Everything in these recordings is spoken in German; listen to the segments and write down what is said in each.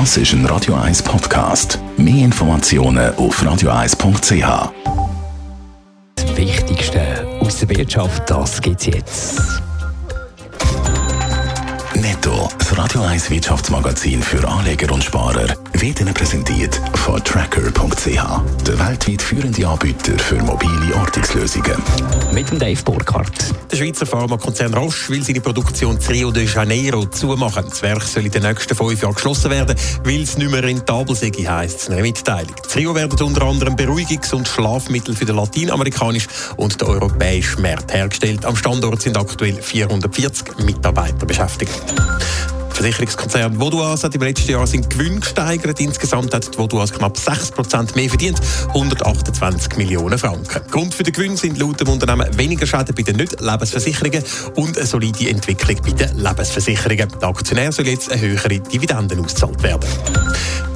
Das ist ein Radio 1 Podcast. Mehr Informationen auf radio1.ch. Das Wichtigste aus der Wirtschaft, das gibt's jetzt. Netto, das Radio 1 Wirtschaftsmagazin für Anleger und Sparer, wird Ihnen präsentiert von Tracker.ch, der weltweit führende Anbieter für mobile Ortungslösungen. Mit dem Dave Burkhardt. Der Schweizer Pharmakonzern Roche will seine Produktion in Rio de Janeiro zumachen. Das Werk soll in den nächsten fünf Jahren geschlossen werden, weil es nicht mehr rentabel sei, heisst es in einer Mitteilung. In Rio werden unter anderem Beruhigungs- und Schlafmittel für den lateinamerikanischen und den europäischen Markt hergestellt. Am Standort sind aktuell 440 Mitarbeiter beschäftigt. Versicherungskonzern Vodouas hat im letzten Jahr seinen Gewinn gesteigert. Insgesamt hat Vodouas knapp 6% mehr verdient, 128 Millionen Franken. Grund für den Gewinn sind laut dem Unternehmen weniger Schäden bei den Nicht-Lebensversicherungen und eine solide Entwicklung bei den Lebensversicherungen. Der Aktionär soll jetzt eine höhere Dividenden ausgezahlt werden.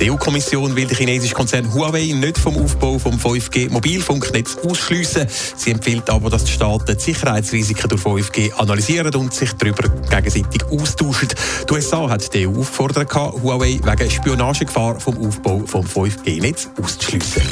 Die EU-Kommission will den chinesischen Konzern Huawei nicht vom Aufbau vom 5G-Mobilfunknetz ausschliessen. Sie empfiehlt aber, dass die Staaten die Sicherheitsrisiken durch 5G analysieren und sich darüber gegenseitig austauschen. Die USA hat die EU aufgefordert, Huawei wegen Spionagegefahr vom Aufbau vom 5G-Netz auszuschliessen.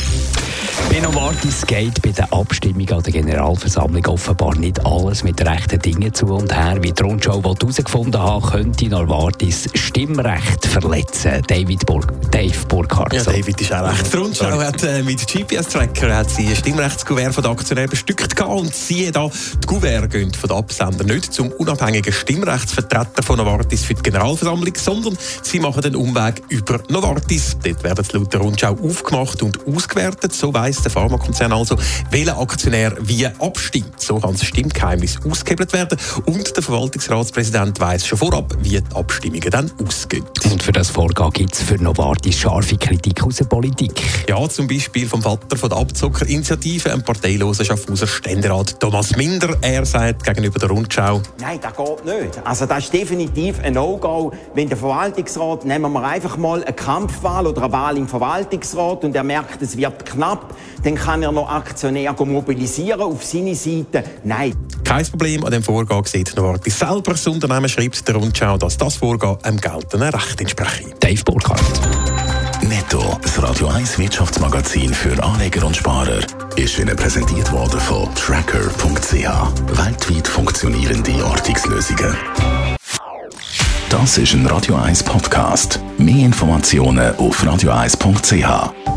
Bei Novartis geht bei der Abstimmung an der Generalversammlung offenbar nicht alles mit rechten Dingen zu und her. Wie die Rundschau herausgefunden hat, könnte Novartis Stimmrecht verletzen. David Burg Dave Burkhardt. Ja, David ist auch recht. Die Rundschau hat äh, mit GPS-Tracker hat sie ein Stimmrechtskuvert von den Aktionären bestückt und siehe da, die Kuvert gehen von den Absender nicht zum unabhängigen Stimmrechtsvertreter von Novartis für die Generalversammlung, sondern sie machen den Umweg über Novartis. Dort werden laut der Rundschau aufgemacht und ausgewertet. So weiss der Pharmakonzern also, welcher Aktionär wie abstimmt. So kann das Stimmgeheimnis ausgehebelt werden und der Verwaltungsratspräsident weiss schon vorab, wie die Abstimmungen dann ausgehen. Und für das Vorgehen gibt es für Novartis scharfe Kritik aus der Politik. Ja, zum Beispiel vom Vater von der Abzockerinitiative, einem parteilosen Schaffhauser Ständerat Thomas Minder. Er sagt gegenüber der Rundschau, Nein, das geht nicht. Also das ist definitiv ein No-Go. Wenn der Verwaltungsrat, nehmen wir einfach mal eine Kampfwahl oder eine Wahl im Verwaltungsrat und er merkt, es wird knapp, dann kann er noch Aktionäre mobilisieren auf seine Seite. Nein. Kein Problem an dem Vorgehen sieht Novartis selber. Das Unternehmen schreibt der Rundschau, dass das Vorgehen einem geltenden Recht entspreche. Dave Burkhardt. Netto, das Radio 1 Wirtschaftsmagazin für Anleger und Sparer, ist Ihnen präsentiert worden von Tracker.ch, weltweit funktionierende Ortungslösungen. Das ist ein Radio 1 Podcast. Mehr Informationen auf radio1.ch.